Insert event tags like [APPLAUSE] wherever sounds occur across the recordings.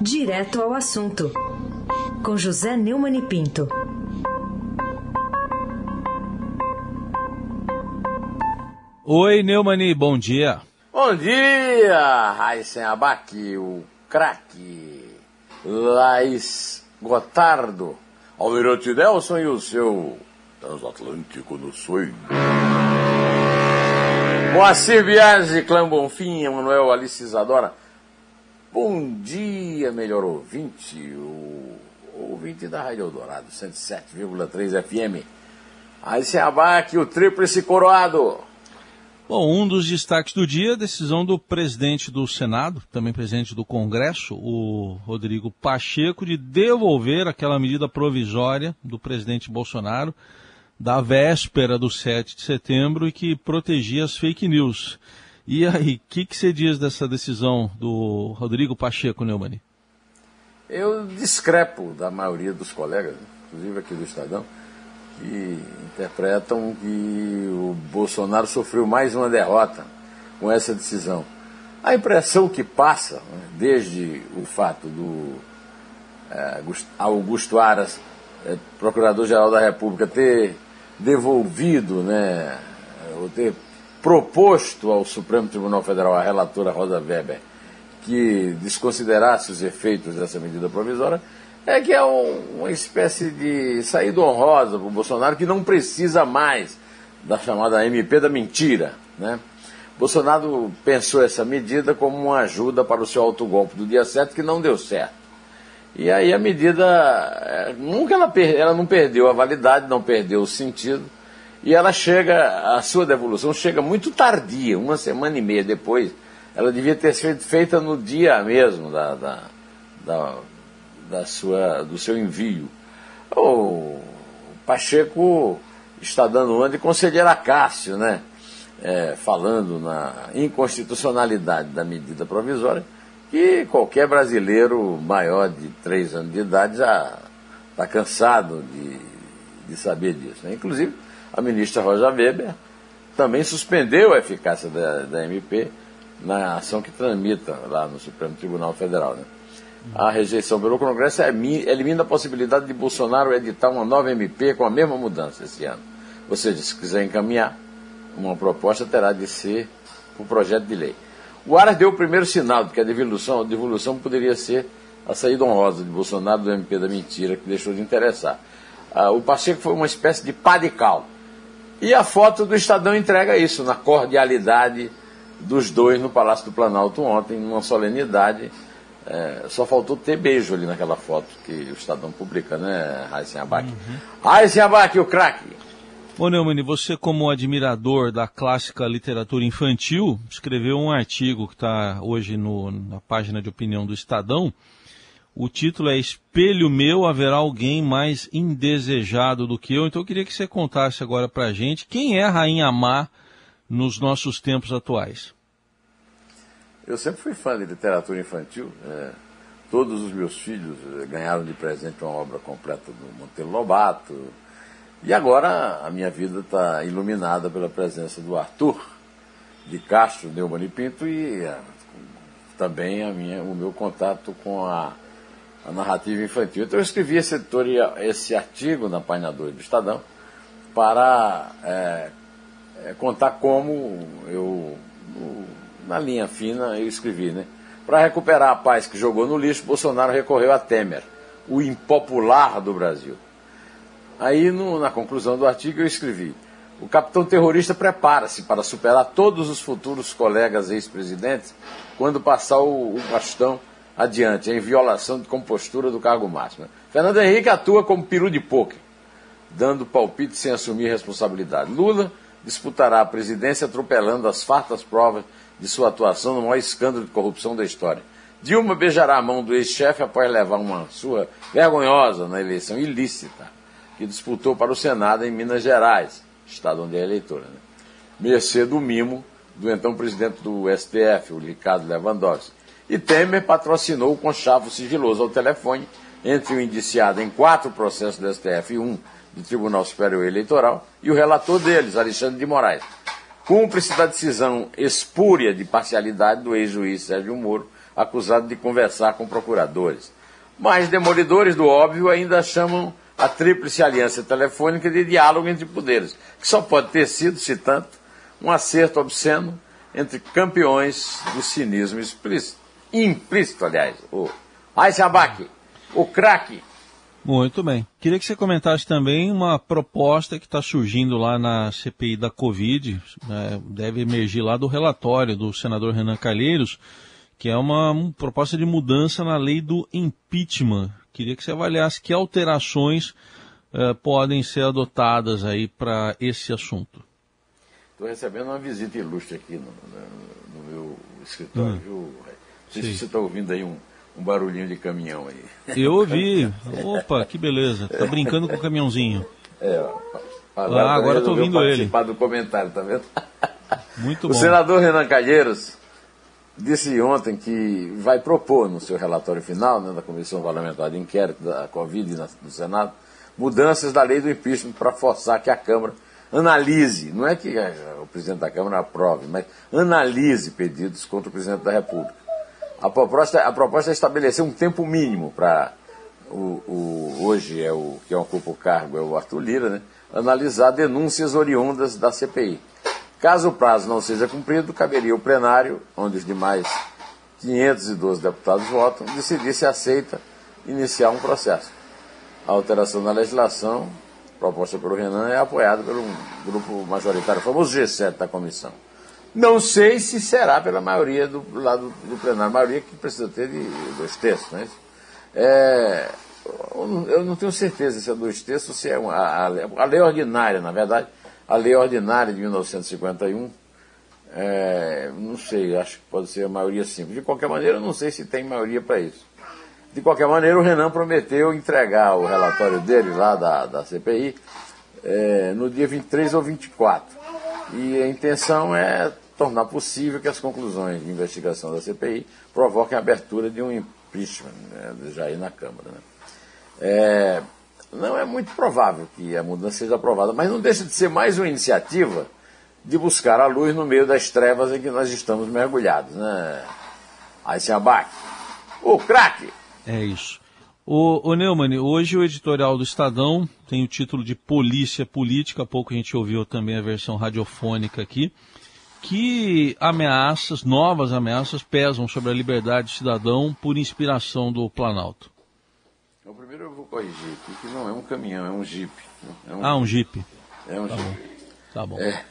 Direto ao assunto, com José Neumann e Pinto. Oi, Neumani, bom dia. Bom dia, Raíssen Abac, o craque, Laís Gotardo, Almirante Nelson e o seu transatlântico no sonho. Moacir Biagi, Clã Bonfim, Emanuel Alice Isadora. Bom dia, melhor ouvinte, o ouvinte da Rádio Eldorado, 107,3 FM. Aí se abaque o tríplice coroado. Bom, um dos destaques do dia, a decisão do presidente do Senado, também presidente do Congresso, o Rodrigo Pacheco, de devolver aquela medida provisória do presidente Bolsonaro da véspera do 7 de setembro e que protegia as fake news. E aí, o que, que você diz dessa decisão do Rodrigo Pacheco, Neumani? Eu discrepo da maioria dos colegas, inclusive aqui do Estadão, que interpretam que o Bolsonaro sofreu mais uma derrota com essa decisão. A impressão que passa, né, desde o fato do é, Augusto Aras, é, Procurador-Geral da República, ter devolvido, né, ou ter proposto ao Supremo Tribunal Federal, a relatora Rosa Weber, que desconsiderasse os efeitos dessa medida provisória, é que é um, uma espécie de saída honrosa para o Bolsonaro que não precisa mais da chamada MP da mentira. Né? Bolsonaro pensou essa medida como uma ajuda para o seu autogolpe do dia 7, que não deu certo. E aí a medida, é, nunca ela, ela não perdeu a validade, não perdeu o sentido, e ela chega, a sua devolução chega muito tardia, uma semana e meia depois. Ela devia ter sido feita no dia mesmo da, da, da, da sua, do seu envio. O Pacheco está dando uma de conselheiro Cássio, né? É, falando na inconstitucionalidade da medida provisória, que qualquer brasileiro maior de três anos de idade já está cansado de, de saber disso. Né? Inclusive, a ministra Rosa Weber também suspendeu a eficácia da, da MP na ação que tramita lá no Supremo Tribunal Federal. Né? A rejeição pelo Congresso elimina a possibilidade de Bolsonaro editar uma nova MP com a mesma mudança esse ano. Ou seja, se quiser encaminhar uma proposta, terá de ser um projeto de lei. O Aras deu o primeiro sinal de que a devolução, a devolução poderia ser a saída honrosa de Bolsonaro do MP da mentira, que deixou de interessar. Ah, o Pacheco foi uma espécie de pá de cal e a foto do Estadão entrega isso, na cordialidade dos dois no Palácio do Planalto ontem, numa solenidade. É, só faltou ter beijo ali naquela foto que o Estadão publica, né, Raíssen Abac? Uhum. Raíssen Abac, o craque! Ô Neumann, você como admirador da clássica literatura infantil, escreveu um artigo que está hoje no, na página de opinião do Estadão, o título é Espelho Meu, haverá alguém mais indesejado do que eu. Então eu queria que você contasse agora pra gente quem é a Rainha Má nos nossos tempos atuais. Eu sempre fui fã de literatura infantil. É, todos os meus filhos é, ganharam de presente uma obra completa do Monteiro Lobato. E agora a minha vida está iluminada pela presença do Arthur de Castro, Neumann e Pinto e é, também minha, o meu contato com a a narrativa infantil. Então eu escrevi esse, editorial, esse artigo na página 2 do Estadão para é, é, contar como eu, no, na linha fina, eu escrevi, né? Para recuperar a paz que jogou no lixo, Bolsonaro recorreu a Temer, o impopular do Brasil. Aí, no, na conclusão do artigo, eu escrevi: o capitão terrorista prepara-se para superar todos os futuros colegas ex-presidentes quando passar o, o bastão adiante, em violação de compostura do cargo máximo. Fernando Henrique atua como peru de pôquer, dando palpite sem assumir responsabilidade. Lula disputará a presidência atropelando as fartas provas de sua atuação no maior escândalo de corrupção da história. Dilma beijará a mão do ex-chefe após levar uma sua vergonhosa na eleição ilícita, que disputou para o Senado em Minas Gerais, estado onde é eleitora. Né? Mercê do mimo do então presidente do STF, o Ricardo Lewandowski, e Temer patrocinou o conchavo sigiloso ao telefone entre o indiciado em quatro processos do STF e um do Tribunal Superior Eleitoral e o relator deles, Alexandre de Moraes. Cúmplice da decisão espúria de parcialidade do ex-juiz Sérgio Moro, acusado de conversar com procuradores. Mas demolidores do óbvio ainda chamam a tríplice aliança telefônica de diálogo entre poderes, que só pode ter sido, se tanto, um acerto obsceno entre campeões do cinismo explícito. Implícito, aliás. O Aishabak, o craque. Muito bem. Queria que você comentasse também uma proposta que está surgindo lá na CPI da Covid, né, deve emergir lá do relatório do senador Renan Calheiros, que é uma, uma proposta de mudança na lei do impeachment. Queria que você avaliasse que alterações uh, podem ser adotadas aí para esse assunto. Estou recebendo uma visita ilustre aqui no, no, no meu escritório, hum. viu? Não sei Sim. se você está ouvindo aí um, um barulhinho de caminhão aí. Eu ouvi. Opa, que beleza. Tá brincando com o caminhãozinho. É, agora, ah, agora estou ouvindo ele. participar do comentário, tá vendo? Muito [LAUGHS] bom. O senador Renan Calheiros disse ontem que vai propor no seu relatório final, né, da Comissão Parlamentar de Inquérito da Covid no Senado, mudanças da lei do impeachment para forçar que a Câmara analise, não é que o presidente da Câmara aprove, mas analise pedidos contra o presidente da República. A proposta, a proposta é estabelecer um tempo mínimo para o, o, hoje é o que ocupa o cargo é o Arthur Lira, né, analisar denúncias oriundas da CPI. Caso o prazo não seja cumprido, caberia o plenário, onde os demais 512 deputados votam, decidir se aceita iniciar um processo. A alteração na legislação, proposta pelo Renan, é apoiada um grupo majoritário, o famoso G7 da comissão. Não sei se será pela maioria do lado do plenário, maioria que precisa ter de dois terços, é isso? É, eu não tenho certeza se é dois terços ou se é uma, a, a lei ordinária, na verdade, a lei ordinária de 1951, é, não sei, acho que pode ser a maioria simples. De qualquer maneira, eu não sei se tem maioria para isso. De qualquer maneira, o Renan prometeu entregar o relatório dele lá da, da CPI é, no dia 23 ou 24. E a intenção é tornar possível que as conclusões de investigação da CPI provoquem a abertura de um impeachment né, já aí na Câmara. Né. É, não é muito provável que a mudança seja aprovada, mas não deixa de ser mais uma iniciativa de buscar a luz no meio das trevas em que nós estamos mergulhados. Né? Aí se abaque. O craque! É isso. O, o Neumann, hoje o editorial do Estadão tem o título de Polícia Política, há pouco a gente ouviu também a versão radiofônica aqui. Que ameaças, novas ameaças, pesam sobre a liberdade do cidadão por inspiração do Planalto? Então, primeiro eu vou corrigir aqui que não é um caminhão, é um jipe. É um, ah, um jipe. É um tá jipe. Bom. Tá bom. É,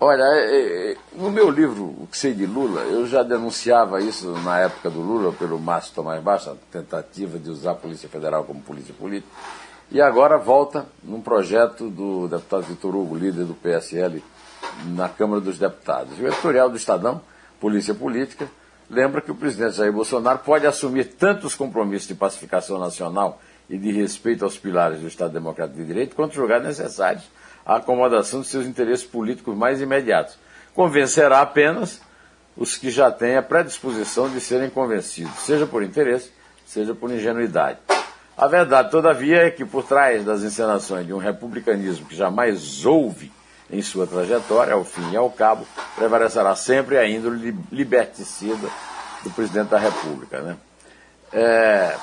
olha, é, é, no meu livro, O que sei de Lula, eu já denunciava isso na época do Lula, pelo Márcio Tomás Baixa, a tentativa de usar a Polícia Federal como polícia política. E agora volta num projeto do deputado Vitor Hugo, líder do PSL, na Câmara dos Deputados. O editorial do Estadão, Polícia Política, lembra que o presidente Jair Bolsonaro pode assumir tantos compromissos de pacificação nacional e de respeito aos pilares do Estado Democrático de Direito, quanto julgar necessários a acomodação de seus interesses políticos mais imediatos. Convencerá apenas os que já têm a predisposição de serem convencidos, seja por interesse, seja por ingenuidade. A verdade, todavia, é que por trás das encenações de um republicanismo que jamais houve em sua trajetória, ao fim e ao cabo, prevalecerá sempre a índole liberticida do presidente da República. Né? É,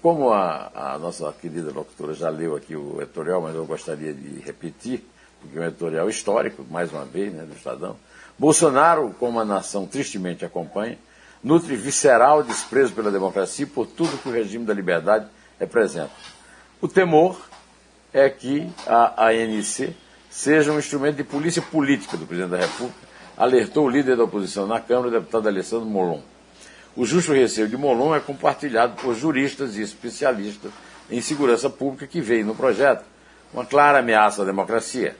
como a, a, nossa querida locutora já leu aqui o editorial, mas eu gostaria de repetir, porque é um editorial histórico, mais uma vez, né, do Estadão. Bolsonaro, como a nação tristemente acompanha, nutre visceral desprezo pela democracia e por tudo que o regime da liberdade representa. O temor é que a ANC seja um instrumento de polícia política do presidente da República, alertou o líder da oposição na Câmara, o deputado Alessandro Molon. O justo receio de Molon é compartilhado por juristas e especialistas em segurança pública que veem no projeto uma clara ameaça à democracia.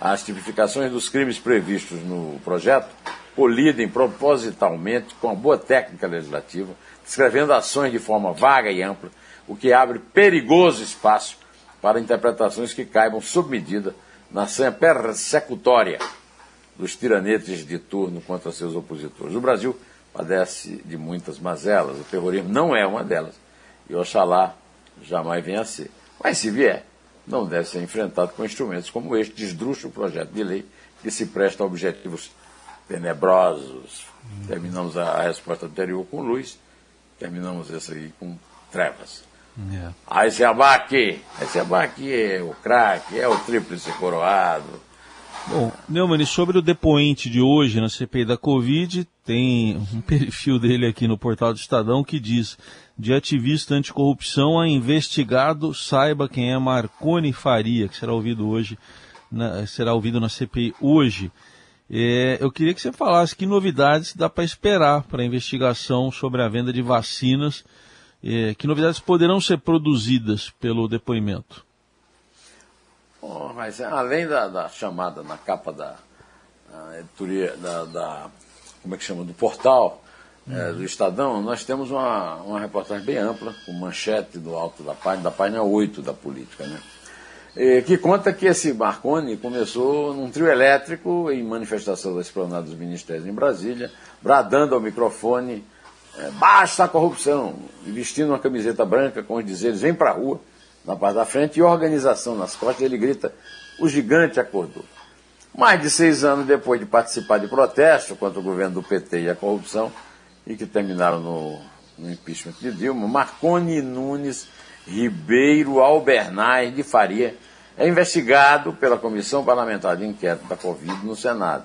As tipificações dos crimes previstos no projeto colidem propositalmente com a boa técnica legislativa, descrevendo ações de forma vaga e ampla, o que abre perigoso espaço para interpretações que caibam sob medida na sanha persecutória dos tiranetes de turno contra seus opositores. O Brasil padece de muitas mazelas, o terrorismo não é uma delas, e Oxalá jamais venha a ser. Mas se vier, não deve ser enfrentado com instrumentos como este desdrúxulo projeto de lei que se presta a objetivos tenebrosos. Terminamos a resposta anterior com luz, terminamos essa aí com trevas. Yeah. É. Aí se abaque, aí se abaque é o craque, é o tríplice coroado. Bom, Neumann, sobre o depoente de hoje na CPI da Covid, tem um [LAUGHS] perfil dele aqui no portal do Estadão que diz: de ativista anticorrupção a investigado, saiba quem é Marconi Faria, que será ouvido hoje, na, será ouvido na CPI hoje. É, eu queria que você falasse que novidades dá para esperar para a investigação sobre a venda de vacinas, é, que novidades poderão ser produzidas pelo depoimento. Oh, mas além da, da, chamada na capa da editoria, da, da, como é que chama, do portal uhum. é, do Estadão, nós temos uma, uma reportagem bem ampla, com manchete do alto da página, da página 8 da política, né? E, que conta que esse Marconi começou num trio elétrico em manifestação da esplanada dos ministérios em Brasília, bradando ao microfone, é, basta a corrupção, vestindo uma camiseta branca com os dizeres, vem pra rua, na parte da frente, e organização nas costas, ele grita, o gigante acordou. Mais de seis anos depois de participar de protestos contra o governo do PT e a corrupção, e que terminaram no, no impeachment de Dilma, Marconi Nunes Ribeiro Albernaz de Faria é investigado pela Comissão Parlamentar de Inquérito da Covid no Senado.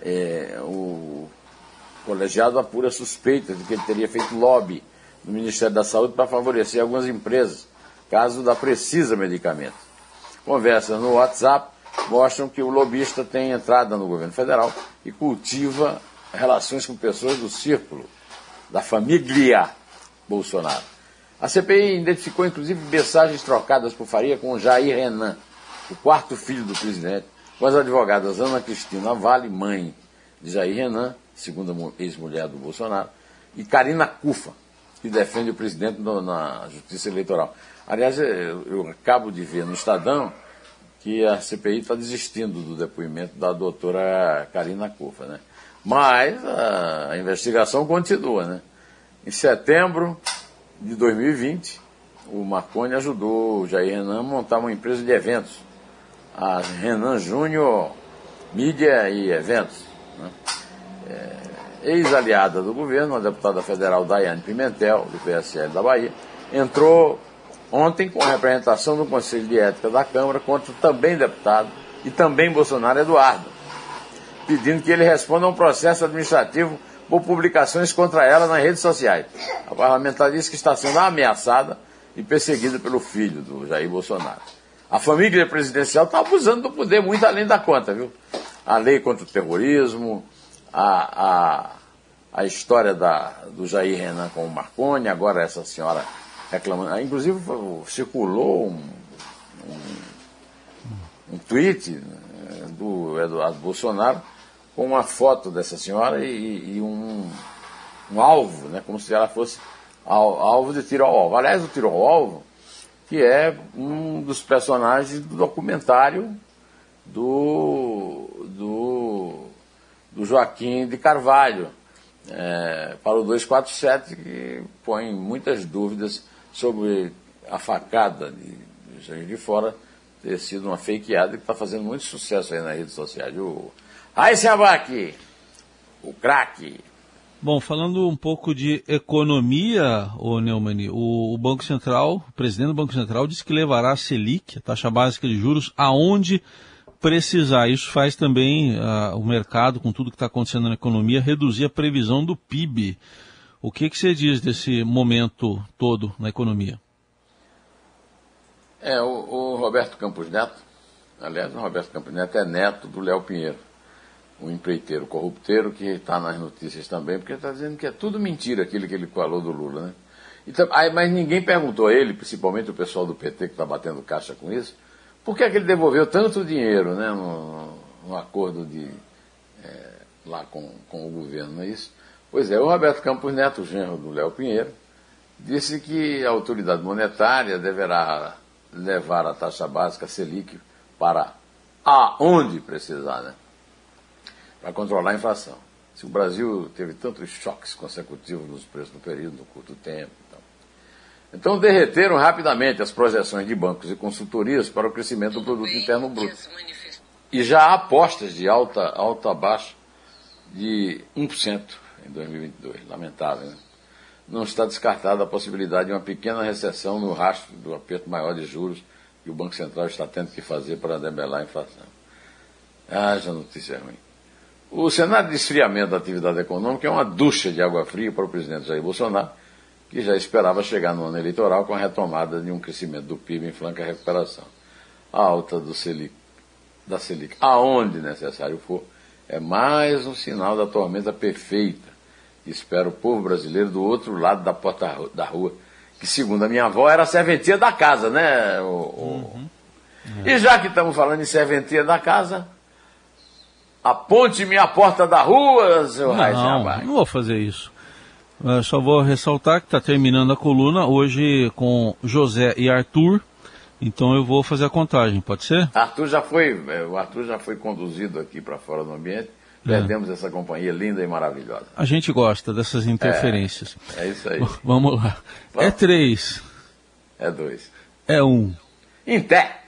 É, o colegiado apura suspeitas de que ele teria feito lobby no Ministério da Saúde para favorecer algumas empresas, caso da Precisa Medicamentos. Conversas no WhatsApp mostram que o lobista tem entrada no governo federal e cultiva relações com pessoas do círculo, da família Bolsonaro. A CPI identificou inclusive mensagens trocadas por Faria com Jair Renan, o quarto filho do presidente, com as advogadas Ana Cristina Vale, mãe de Jair Renan, segunda ex-mulher do Bolsonaro, e Karina Cufa, que defende o presidente na Justiça Eleitoral. Aliás, eu, eu acabo de ver no Estadão que a CPI está desistindo do depoimento da doutora Karina Cufa, né? Mas a, a investigação continua, né? Em setembro de 2020, o Marconi ajudou o Jair Renan a montar uma empresa de eventos, a Renan Júnior Mídia e Eventos. Né? Ex-aliada do governo, a deputada federal Daiane Pimentel, do PSL da Bahia, entrou ontem com a representação do Conselho de Ética da Câmara contra também deputado e também Bolsonaro Eduardo, pedindo que ele responda a um processo administrativo por publicações contra ela nas redes sociais. A parlamentar disse que está sendo ameaçada e perseguida pelo filho do Jair Bolsonaro. A família presidencial está abusando do poder muito além da conta, viu? A lei contra o terrorismo, a, a, a história da, do Jair Renan com o Marconi, agora essa senhora reclamando. Inclusive circulou um, um, um tweet né, do Eduardo Bolsonaro com uma foto dessa senhora e, e um, um, alvo, né, como se ela fosse alvo de tiro ao alvo. Aliás, o tiro ao alvo, que é um dos personagens do documentário do, do, do Joaquim de Carvalho, é, para o 247, que põe muitas dúvidas sobre a facada de, de de Fora ter sido uma fakeada que está fazendo muito sucesso aí nas redes sociais. O, abaque, o craque. Bom, falando um pouco de economia, o Neumann, o, o, Banco Central, o presidente do Banco Central disse que levará a Selic, a taxa básica de juros, aonde precisar. Isso faz também uh, o mercado, com tudo que está acontecendo na economia, reduzir a previsão do PIB. O que, que você diz desse momento todo na economia? É, o, o Roberto Campos Neto, aliás, o Roberto Campos Neto é neto do Léo Pinheiro um empreiteiro corrupteiro que está nas notícias também, porque está dizendo que é tudo mentira aquilo que ele falou do Lula, né? Então, aí, mas ninguém perguntou a ele, principalmente o pessoal do PT que está batendo caixa com isso, por que, é que ele devolveu tanto dinheiro né, no, no acordo de, é, lá com, com o governo, não é isso? Pois é, o Roberto Campos Neto, genro do Léo Pinheiro, disse que a autoridade monetária deverá levar a taxa básica Selic para aonde precisar, né? para controlar a inflação. Se o Brasil teve tantos choques consecutivos nos preços no período, no curto tempo. Então, então derreteram rapidamente as projeções de bancos e consultorias para o crescimento do produto interno bruto. E já há apostas de alta, alta baixa de 1% em 2022. Lamentável, né? Não está descartada a possibilidade de uma pequena recessão no rastro do aperto maior de juros que o Banco Central está tendo que fazer para debelar a inflação. Haja notícia ruim. O cenário de esfriamento da atividade econômica é uma ducha de água fria para o presidente Jair Bolsonaro, que já esperava chegar no ano eleitoral com a retomada de um crescimento do PIB em franca recuperação. A alta do Selic, da Selic, aonde necessário for, é mais um sinal da tormenta perfeita que espera o povo brasileiro do outro lado da porta da rua, que segundo a minha avó era a serventia da casa, né? O, o... Uhum. E já que estamos falando em serventia da casa, aponte-me a porta da rua, seu Não, não vou fazer isso. Eu só vou ressaltar que está terminando a coluna hoje com José e Arthur. Então eu vou fazer a contagem, pode ser? Arthur já foi, é, o Arthur já foi conduzido aqui para fora do ambiente. É. Perdemos é. essa companhia linda e maravilhosa. A gente gosta dessas interferências. É, é isso aí. Vamos lá. É Vamos. É três. É dois. É um. Em pé.